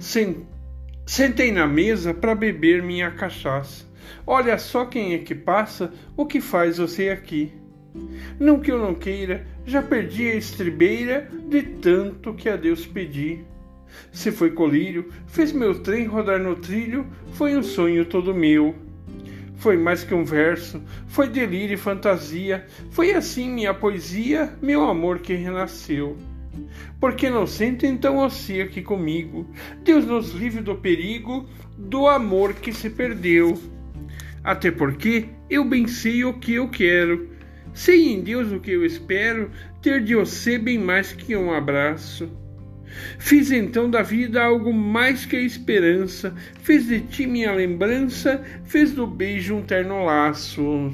Sentei na mesa para beber minha cachaça. Olha só quem é que passa, o que faz você aqui? Não que eu não queira, já perdi a estribeira de tanto que a Deus pedi. Se foi colírio, fez meu trem rodar no trilho, foi um sonho todo meu. Foi mais que um verso, foi delírio e fantasia, foi assim minha poesia, meu amor que renasceu. Por que não senta então você aqui comigo? Deus nos livre do perigo do amor que se perdeu. Até porque eu bem sei o que eu quero. Sei em Deus o que eu espero, ter de você bem mais que um abraço. Fiz então da vida algo mais que a esperança, fiz de ti minha lembrança, fez do beijo um terno laço.